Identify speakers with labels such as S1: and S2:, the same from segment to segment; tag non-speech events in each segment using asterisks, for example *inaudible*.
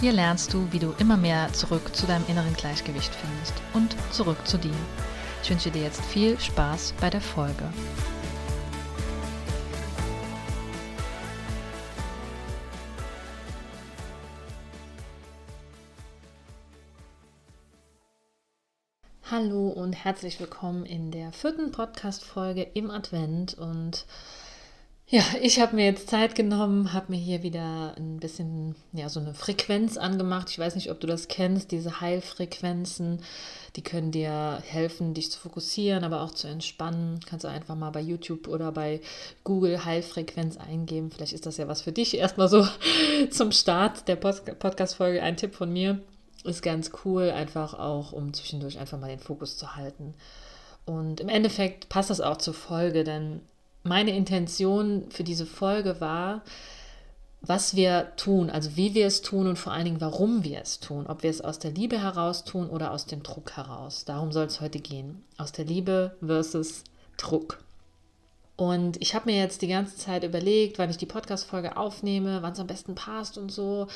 S1: Hier lernst du, wie du immer mehr zurück zu deinem inneren Gleichgewicht findest und zurück zu dir. Ich wünsche dir jetzt viel Spaß bei der Folge. Hallo und herzlich willkommen in der vierten Podcast-Folge im Advent und ja, ich habe mir jetzt Zeit genommen, habe mir hier wieder ein bisschen, ja, so eine Frequenz angemacht. Ich weiß nicht, ob du das kennst, diese Heilfrequenzen. Die können dir helfen, dich zu fokussieren, aber auch zu entspannen. Kannst du einfach mal bei YouTube oder bei Google Heilfrequenz eingeben. Vielleicht ist das ja was für dich. Erstmal so *laughs* zum Start der Podcast-Folge ein Tipp von mir. Ist ganz cool, einfach auch, um zwischendurch einfach mal den Fokus zu halten. Und im Endeffekt passt das auch zur Folge, denn meine Intention für diese Folge war, was wir tun, also wie wir es tun und vor allen Dingen, warum wir es tun. Ob wir es aus der Liebe heraus tun oder aus dem Druck heraus. Darum soll es heute gehen. Aus der Liebe versus Druck. Und ich habe mir jetzt die ganze Zeit überlegt, wann ich die Podcast-Folge aufnehme, wann es am besten passt und so.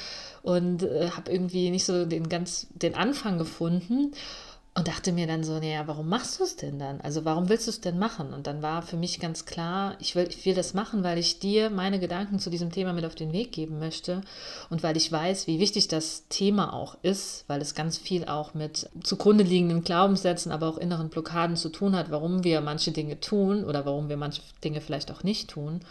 S1: Und äh, habe irgendwie nicht so den, ganz, den Anfang gefunden und dachte mir dann so, naja, warum machst du es denn dann? Also warum willst du es denn machen? Und dann war für mich ganz klar, ich will, ich will das machen, weil ich dir meine Gedanken zu diesem Thema mit auf den Weg geben möchte und weil ich weiß, wie wichtig das Thema auch ist, weil es ganz viel auch mit zugrunde liegenden Glaubenssätzen, aber auch inneren Blockaden zu tun hat, warum wir manche Dinge tun oder warum wir manche Dinge vielleicht auch nicht tun.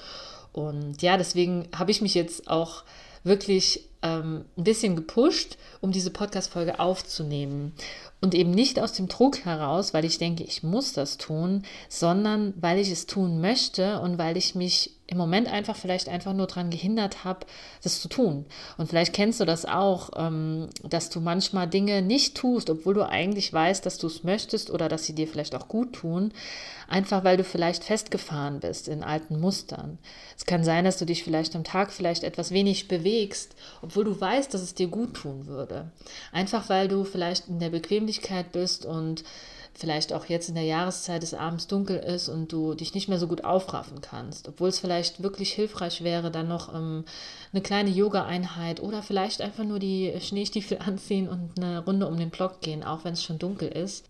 S1: Und ja, deswegen habe ich mich jetzt auch wirklich ähm, ein bisschen gepusht, um diese Podcast-Folge aufzunehmen. Und eben nicht aus dem Druck heraus, weil ich denke, ich muss das tun, sondern weil ich es tun möchte und weil ich mich im Moment einfach vielleicht einfach nur daran gehindert habe, das zu tun. Und vielleicht kennst du das auch, ähm, dass du manchmal Dinge nicht tust, obwohl du eigentlich weißt, dass du es möchtest oder dass sie dir vielleicht auch gut tun, einfach weil du vielleicht festgefahren bist in alten Mustern. Es kann sein, dass du dich vielleicht am Tag vielleicht etwas wenig bewegst, obwohl du weißt, dass es dir gut tun würde. Einfach weil du vielleicht in der Bequemlichkeit bist und vielleicht auch jetzt in der Jahreszeit des Abends dunkel ist und du dich nicht mehr so gut aufraffen kannst, obwohl es vielleicht wirklich hilfreich wäre, dann noch ähm, eine kleine Yoga-Einheit oder vielleicht einfach nur die Schneestiefel *laughs* anziehen und eine Runde um den Block gehen, auch wenn es schon dunkel ist.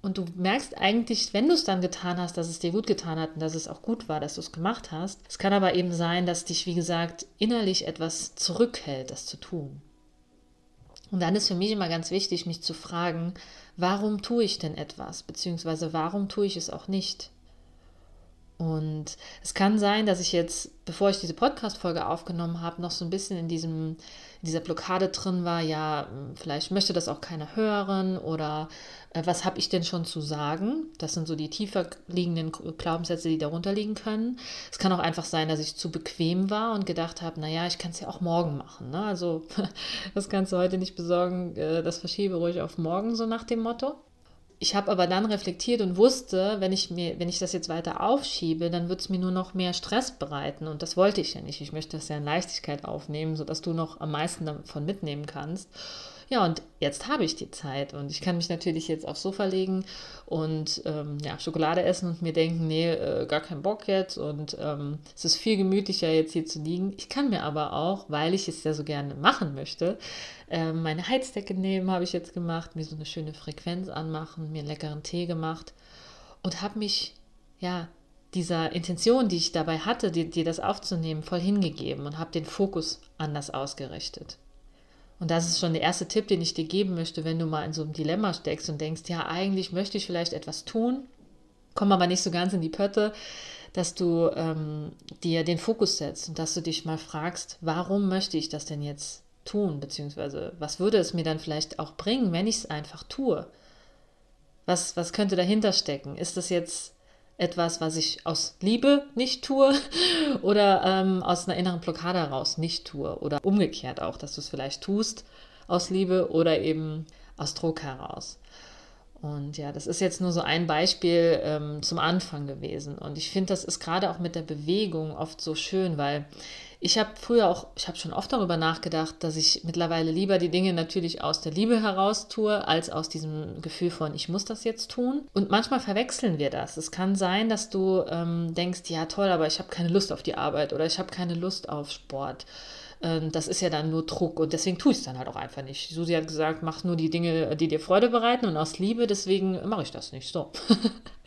S1: Und du merkst eigentlich, wenn du es dann getan hast, dass es dir gut getan hat und dass es auch gut war, dass du es gemacht hast. Es kann aber eben sein, dass dich, wie gesagt, innerlich etwas zurückhält, das zu tun. Und dann ist für mich immer ganz wichtig, mich zu fragen, warum tue ich denn etwas, beziehungsweise warum tue ich es auch nicht? Und es kann sein, dass ich jetzt, bevor ich diese Podcast-Folge aufgenommen habe, noch so ein bisschen in, diesem, in dieser Blockade drin war, ja, vielleicht möchte das auch keiner hören oder äh, was habe ich denn schon zu sagen? Das sind so die tiefer liegenden Glaubenssätze, die darunter liegen können. Es kann auch einfach sein, dass ich zu bequem war und gedacht habe, naja, ich kann es ja auch morgen machen. Ne? Also *laughs* das kannst du heute nicht besorgen, äh, das verschiebe ruhig auf morgen, so nach dem Motto. Ich habe aber dann reflektiert und wusste, wenn ich mir, wenn ich das jetzt weiter aufschiebe, dann wird es mir nur noch mehr Stress bereiten. Und das wollte ich ja nicht. Ich möchte das ja in Leichtigkeit aufnehmen, sodass du noch am meisten davon mitnehmen kannst. Ja, und jetzt habe ich die Zeit und ich kann mich natürlich jetzt aufs Sofa legen und ähm, ja, Schokolade essen und mir denken, nee, äh, gar keinen Bock jetzt und ähm, es ist viel gemütlicher jetzt hier zu liegen. Ich kann mir aber auch, weil ich es ja so gerne machen möchte, äh, meine Heizdecke nehmen, habe ich jetzt gemacht, mir so eine schöne Frequenz anmachen, mir einen leckeren Tee gemacht und habe mich ja dieser Intention, die ich dabei hatte, dir, dir das aufzunehmen, voll hingegeben und habe den Fokus anders ausgerichtet. Und das ist schon der erste Tipp, den ich dir geben möchte, wenn du mal in so einem Dilemma steckst und denkst, ja, eigentlich möchte ich vielleicht etwas tun, komm aber nicht so ganz in die Pötte, dass du ähm, dir den Fokus setzt und dass du dich mal fragst, warum möchte ich das denn jetzt tun, beziehungsweise was würde es mir dann vielleicht auch bringen, wenn ich es einfach tue? Was, was könnte dahinter stecken? Ist das jetzt etwas, was ich aus Liebe nicht tue *laughs* oder ähm, aus einer inneren Blockade heraus nicht tue oder umgekehrt auch, dass du es vielleicht tust aus Liebe oder eben aus Druck heraus. Und ja, das ist jetzt nur so ein Beispiel ähm, zum Anfang gewesen. Und ich finde, das ist gerade auch mit der Bewegung oft so schön, weil ich habe früher auch, ich habe schon oft darüber nachgedacht, dass ich mittlerweile lieber die Dinge natürlich aus der Liebe heraus tue, als aus diesem Gefühl von, ich muss das jetzt tun. Und manchmal verwechseln wir das. Es kann sein, dass du ähm, denkst, ja toll, aber ich habe keine Lust auf die Arbeit oder ich habe keine Lust auf Sport ähm, das ist ja dann nur Druck und deswegen tue ich es dann halt auch einfach nicht. Susi hat gesagt, mach nur die Dinge, die dir Freude bereiten und aus Liebe, deswegen mache ich das nicht. So. *laughs*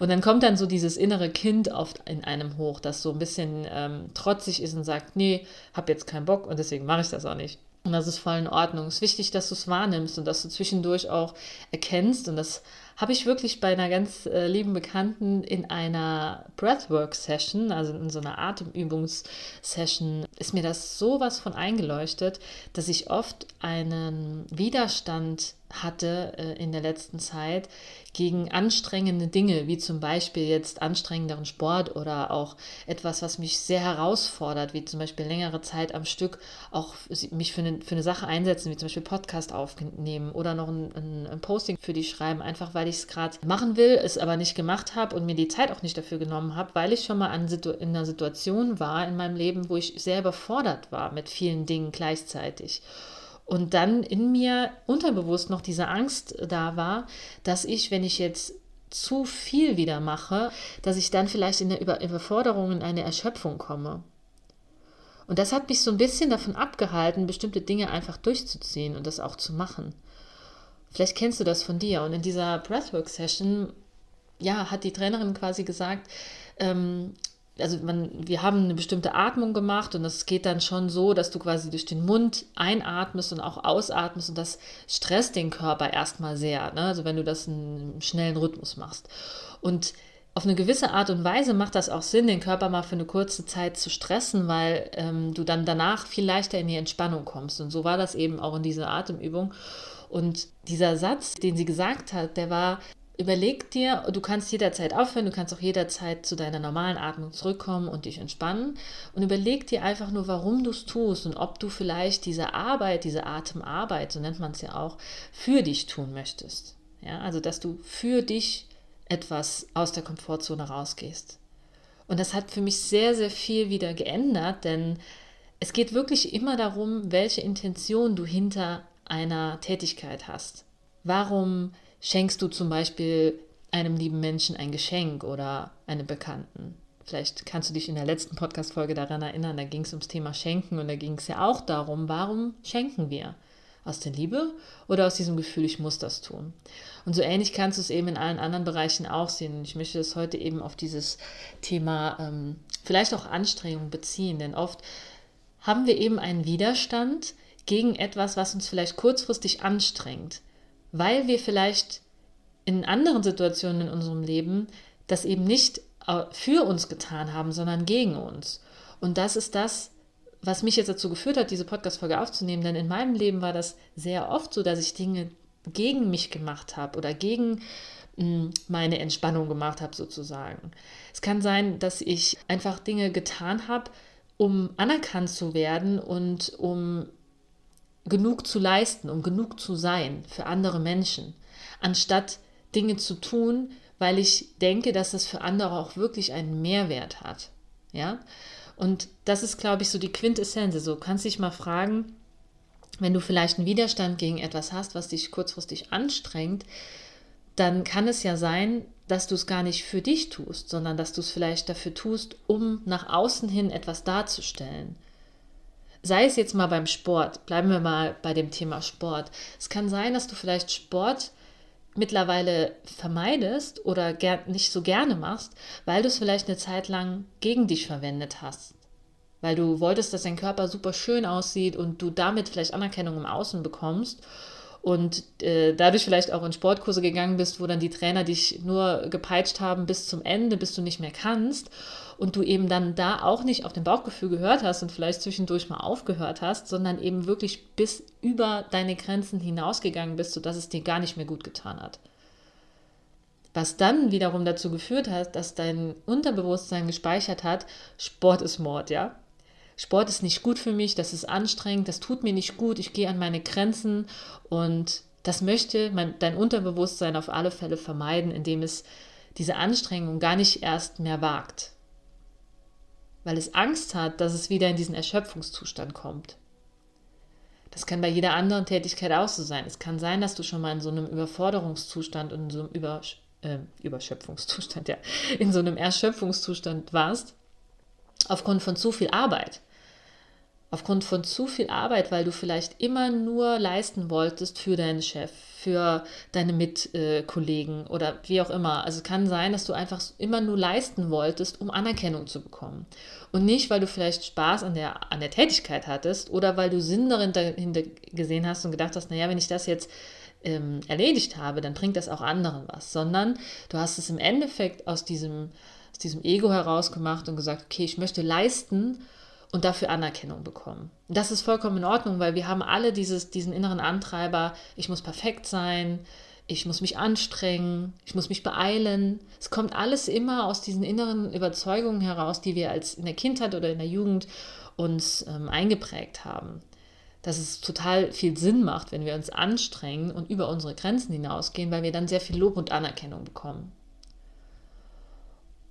S1: Und dann kommt dann so dieses innere Kind oft in einem hoch, das so ein bisschen ähm, trotzig ist und sagt, nee, hab jetzt keinen Bock und deswegen mache ich das auch nicht. Und das ist voll in Ordnung. Es ist wichtig, dass du es wahrnimmst und dass du zwischendurch auch erkennst. Und das habe ich wirklich bei einer ganz äh, lieben Bekannten in einer Breathwork-Session, also in so einer Atemübungssession, ist mir das sowas von eingeleuchtet, dass ich oft einen Widerstand hatte äh, in der letzten Zeit gegen anstrengende Dinge, wie zum Beispiel jetzt anstrengenderen Sport oder auch etwas, was mich sehr herausfordert, wie zum Beispiel längere Zeit am Stück auch mich für eine, für eine Sache einsetzen, wie zum Beispiel Podcast aufnehmen oder noch ein, ein, ein Posting für die schreiben, einfach weil ich es gerade machen will, es aber nicht gemacht habe und mir die Zeit auch nicht dafür genommen habe, weil ich schon mal an in einer Situation war in meinem Leben, wo ich sehr überfordert war mit vielen Dingen gleichzeitig. Und dann in mir unterbewusst noch diese Angst da war, dass ich, wenn ich jetzt zu viel wieder mache, dass ich dann vielleicht in der Über Überforderung in eine Erschöpfung komme. Und das hat mich so ein bisschen davon abgehalten, bestimmte Dinge einfach durchzuziehen und das auch zu machen. Vielleicht kennst du das von dir. Und in dieser Breathwork-Session, ja, hat die Trainerin quasi gesagt, ähm, also man, wir haben eine bestimmte Atmung gemacht und das geht dann schon so, dass du quasi durch den Mund einatmest und auch ausatmest und das stresst den Körper erstmal sehr. Ne? Also wenn du das in einem schnellen Rhythmus machst. Und auf eine gewisse Art und Weise macht das auch Sinn, den Körper mal für eine kurze Zeit zu stressen, weil ähm, du dann danach viel leichter in die Entspannung kommst. Und so war das eben auch in dieser Atemübung. Und dieser Satz, den sie gesagt hat, der war, Überleg dir, du kannst jederzeit aufhören, du kannst auch jederzeit zu deiner normalen Atmung zurückkommen und dich entspannen. Und überleg dir einfach nur, warum du es tust und ob du vielleicht diese Arbeit, diese Atemarbeit, so nennt man es ja auch, für dich tun möchtest. Ja, also dass du für dich etwas aus der Komfortzone rausgehst. Und das hat für mich sehr, sehr viel wieder geändert, denn es geht wirklich immer darum, welche Intention du hinter einer Tätigkeit hast. Warum schenkst du zum Beispiel einem lieben Menschen ein Geschenk oder einem Bekannten. Vielleicht kannst du dich in der letzten Podcast-Folge daran erinnern, da ging es ums Thema Schenken und da ging es ja auch darum, warum schenken wir? Aus der Liebe oder aus diesem Gefühl, ich muss das tun? Und so ähnlich kannst du es eben in allen anderen Bereichen auch sehen. Ich möchte das heute eben auf dieses Thema ähm, vielleicht auch Anstrengung beziehen, denn oft haben wir eben einen Widerstand gegen etwas, was uns vielleicht kurzfristig anstrengt weil wir vielleicht in anderen Situationen in unserem Leben das eben nicht äh, für uns getan haben, sondern gegen uns. Und das ist das, was mich jetzt dazu geführt hat, diese Podcast-Folge aufzunehmen. Denn in meinem Leben war das sehr oft so, dass ich Dinge gegen mich gemacht habe oder gegen hm, meine Entspannung gemacht habe, sozusagen. Es kann sein, dass ich einfach Dinge getan habe, um anerkannt zu werden und um genug zu leisten, um genug zu sein für andere Menschen, anstatt Dinge zu tun, weil ich denke, dass das für andere auch wirklich einen Mehrwert hat. Ja? Und das ist, glaube ich, so die Quintessenz. So kannst dich mal fragen, wenn du vielleicht einen Widerstand gegen etwas hast, was dich kurzfristig anstrengt, dann kann es ja sein, dass du es gar nicht für dich tust, sondern dass du es vielleicht dafür tust, um nach außen hin etwas darzustellen. Sei es jetzt mal beim Sport, bleiben wir mal bei dem Thema Sport. Es kann sein, dass du vielleicht Sport mittlerweile vermeidest oder nicht so gerne machst, weil du es vielleicht eine Zeit lang gegen dich verwendet hast. Weil du wolltest, dass dein Körper super schön aussieht und du damit vielleicht Anerkennung im Außen bekommst und äh, dadurch vielleicht auch in Sportkurse gegangen bist, wo dann die Trainer dich nur gepeitscht haben bis zum Ende, bis du nicht mehr kannst und du eben dann da auch nicht auf dein Bauchgefühl gehört hast und vielleicht zwischendurch mal aufgehört hast, sondern eben wirklich bis über deine Grenzen hinausgegangen bist, sodass es dir gar nicht mehr gut getan hat. Was dann wiederum dazu geführt hat, dass dein Unterbewusstsein gespeichert hat, Sport ist Mord, ja? Sport ist nicht gut für mich, das ist anstrengend, das tut mir nicht gut, ich gehe an meine Grenzen und das möchte mein, dein Unterbewusstsein auf alle Fälle vermeiden, indem es diese Anstrengung gar nicht erst mehr wagt. Weil es Angst hat, dass es wieder in diesen Erschöpfungszustand kommt. Das kann bei jeder anderen Tätigkeit auch so sein. Es kann sein, dass du schon mal in so einem Überforderungszustand und in so einem Über, äh, Überschöpfungszustand, *laughs* ja, in so einem Erschöpfungszustand warst, aufgrund von zu viel Arbeit aufgrund von zu viel Arbeit, weil du vielleicht immer nur leisten wolltest für deinen Chef, für deine Mitkollegen oder wie auch immer. Also es kann sein, dass du einfach immer nur leisten wolltest, um Anerkennung zu bekommen. Und nicht, weil du vielleicht Spaß an der, an der Tätigkeit hattest oder weil du Sinn dahinter gesehen hast und gedacht hast, naja, wenn ich das jetzt ähm, erledigt habe, dann bringt das auch anderen was, sondern du hast es im Endeffekt aus diesem, aus diesem Ego herausgemacht und gesagt, okay, ich möchte leisten, und dafür Anerkennung bekommen. Das ist vollkommen in Ordnung, weil wir haben alle dieses, diesen inneren Antreiber, ich muss perfekt sein, ich muss mich anstrengen, ich muss mich beeilen. Es kommt alles immer aus diesen inneren Überzeugungen heraus, die wir als in der Kindheit oder in der Jugend uns ähm, eingeprägt haben. Dass es total viel Sinn macht, wenn wir uns anstrengen und über unsere Grenzen hinausgehen, weil wir dann sehr viel Lob und Anerkennung bekommen.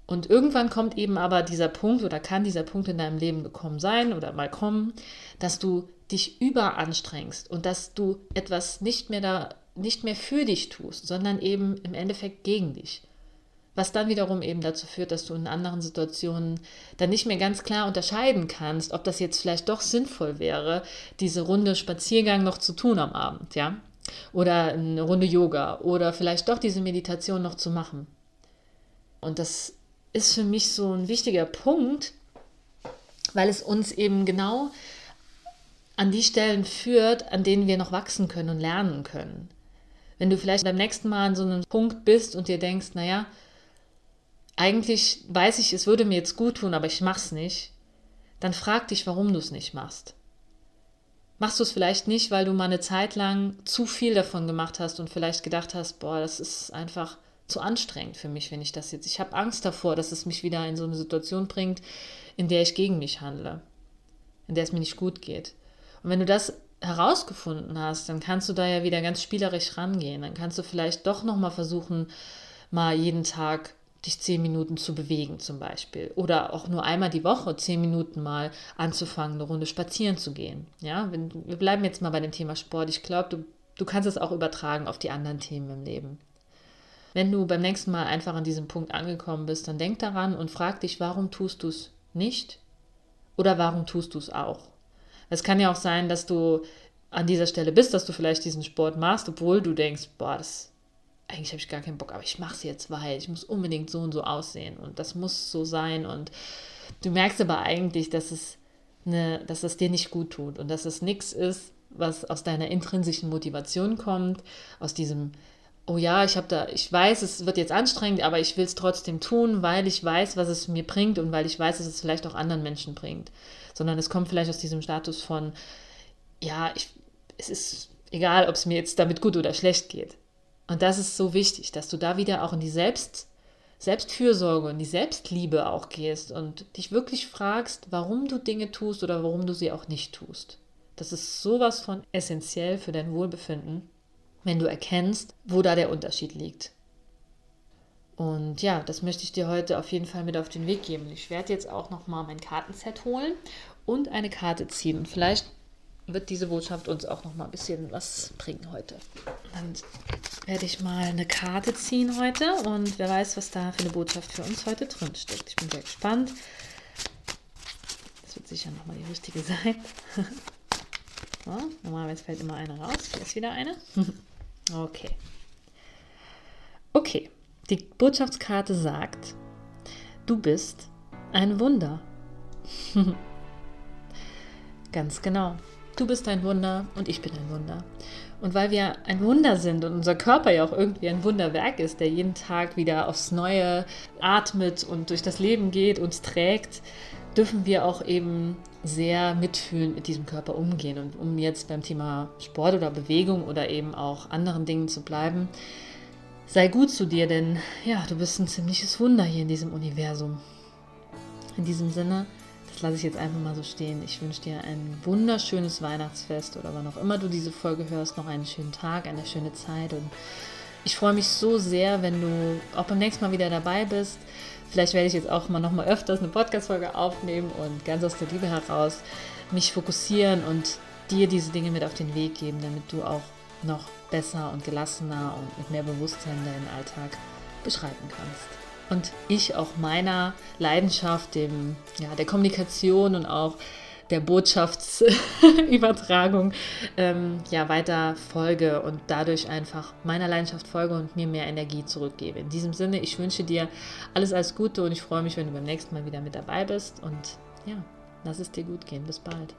S1: Und irgendwann kommt eben aber dieser Punkt oder kann dieser Punkt in deinem Leben gekommen sein oder mal kommen, dass du dich überanstrengst und dass du etwas nicht mehr da nicht mehr für dich tust, sondern eben im Endeffekt gegen dich. Was dann wiederum eben dazu führt, dass du in anderen Situationen dann nicht mehr ganz klar unterscheiden kannst, ob das jetzt vielleicht doch sinnvoll wäre, diese Runde Spaziergang noch zu tun am Abend, ja? Oder eine Runde Yoga oder vielleicht doch diese Meditation noch zu machen. Und das ist für mich so ein wichtiger Punkt, weil es uns eben genau an die Stellen führt, an denen wir noch wachsen können und lernen können. Wenn du vielleicht beim nächsten Mal an so einem Punkt bist und dir denkst, naja, eigentlich weiß ich, es würde mir jetzt gut tun, aber ich mach's nicht, dann frag dich, warum du es nicht machst. Machst du es vielleicht nicht, weil du mal eine Zeit lang zu viel davon gemacht hast und vielleicht gedacht hast, boah, das ist einfach zu anstrengend für mich, wenn ich das jetzt. Ich habe Angst davor, dass es mich wieder in so eine Situation bringt, in der ich gegen mich handle, in der es mir nicht gut geht. Und wenn du das herausgefunden hast, dann kannst du da ja wieder ganz spielerisch rangehen. Dann kannst du vielleicht doch nochmal versuchen, mal jeden Tag dich zehn Minuten zu bewegen zum Beispiel. Oder auch nur einmal die Woche zehn Minuten mal anzufangen, eine Runde spazieren zu gehen. Ja, wir bleiben jetzt mal bei dem Thema Sport. Ich glaube, du, du kannst es auch übertragen auf die anderen Themen im Leben. Wenn du beim nächsten Mal einfach an diesem Punkt angekommen bist, dann denk daran und frag dich, warum tust du es nicht oder warum tust du es auch. Es kann ja auch sein, dass du an dieser Stelle bist, dass du vielleicht diesen Sport machst, obwohl du denkst, boah, das eigentlich habe ich gar keinen Bock, aber ich mache es jetzt, weil ich muss unbedingt so und so aussehen und das muss so sein und du merkst aber eigentlich, dass es eine, dass es dir nicht gut tut und dass es nichts ist, was aus deiner intrinsischen Motivation kommt, aus diesem oh ja, ich habe da, ich weiß, es wird jetzt anstrengend, aber ich will es trotzdem tun, weil ich weiß, was es mir bringt und weil ich weiß, dass es vielleicht auch anderen Menschen bringt. Sondern es kommt vielleicht aus diesem Status von, ja, ich, es ist egal, ob es mir jetzt damit gut oder schlecht geht. Und das ist so wichtig, dass du da wieder auch in die Selbst, Selbstfürsorge und die Selbstliebe auch gehst und dich wirklich fragst, warum du Dinge tust oder warum du sie auch nicht tust. Das ist sowas von essentiell für dein Wohlbefinden wenn du erkennst, wo da der Unterschied liegt. Und ja, das möchte ich dir heute auf jeden Fall mit auf den Weg geben. Ich werde jetzt auch nochmal mein Kartenset holen und eine Karte ziehen. Und vielleicht wird diese Botschaft uns auch nochmal ein bisschen was bringen heute. Dann werde ich mal eine Karte ziehen heute und wer weiß, was da für eine Botschaft für uns heute drin steckt. Ich bin sehr gespannt. Das wird sicher nochmal die richtige *laughs* sein. *laughs* so, normalerweise fällt immer eine raus. Hier ist wieder eine. *laughs* Okay. Okay, die Botschaftskarte sagt, du bist ein Wunder. *laughs* Ganz genau. Du bist ein Wunder und ich bin ein Wunder. Und weil wir ein Wunder sind und unser Körper ja auch irgendwie ein Wunderwerk ist, der jeden Tag wieder aufs Neue atmet und durch das Leben geht, uns trägt, dürfen wir auch eben sehr mitfühlend mit diesem Körper umgehen. Und um jetzt beim Thema Sport oder Bewegung oder eben auch anderen Dingen zu bleiben, sei gut zu dir, denn ja, du bist ein ziemliches Wunder hier in diesem Universum. In diesem Sinne, das lasse ich jetzt einfach mal so stehen. Ich wünsche dir ein wunderschönes Weihnachtsfest oder wann auch immer du diese Folge hörst, noch einen schönen Tag, eine schöne Zeit und ich freue mich so sehr, wenn du auch beim nächsten Mal wieder dabei bist. Vielleicht werde ich jetzt auch mal noch mal öfters eine Podcast-Folge aufnehmen und ganz aus der Liebe heraus mich fokussieren und dir diese Dinge mit auf den Weg geben, damit du auch noch besser und gelassener und mit mehr Bewusstsein deinen Alltag beschreiten kannst. Und ich auch meiner Leidenschaft, dem, ja, der Kommunikation und auch der Botschaftsübertragung ähm, ja, weiter folge und dadurch einfach meiner Leidenschaft folge und mir mehr Energie zurückgebe. In diesem Sinne, ich wünsche dir alles, alles Gute und ich freue mich, wenn du beim nächsten Mal wieder mit dabei bist und ja, lass es dir gut gehen. Bis bald.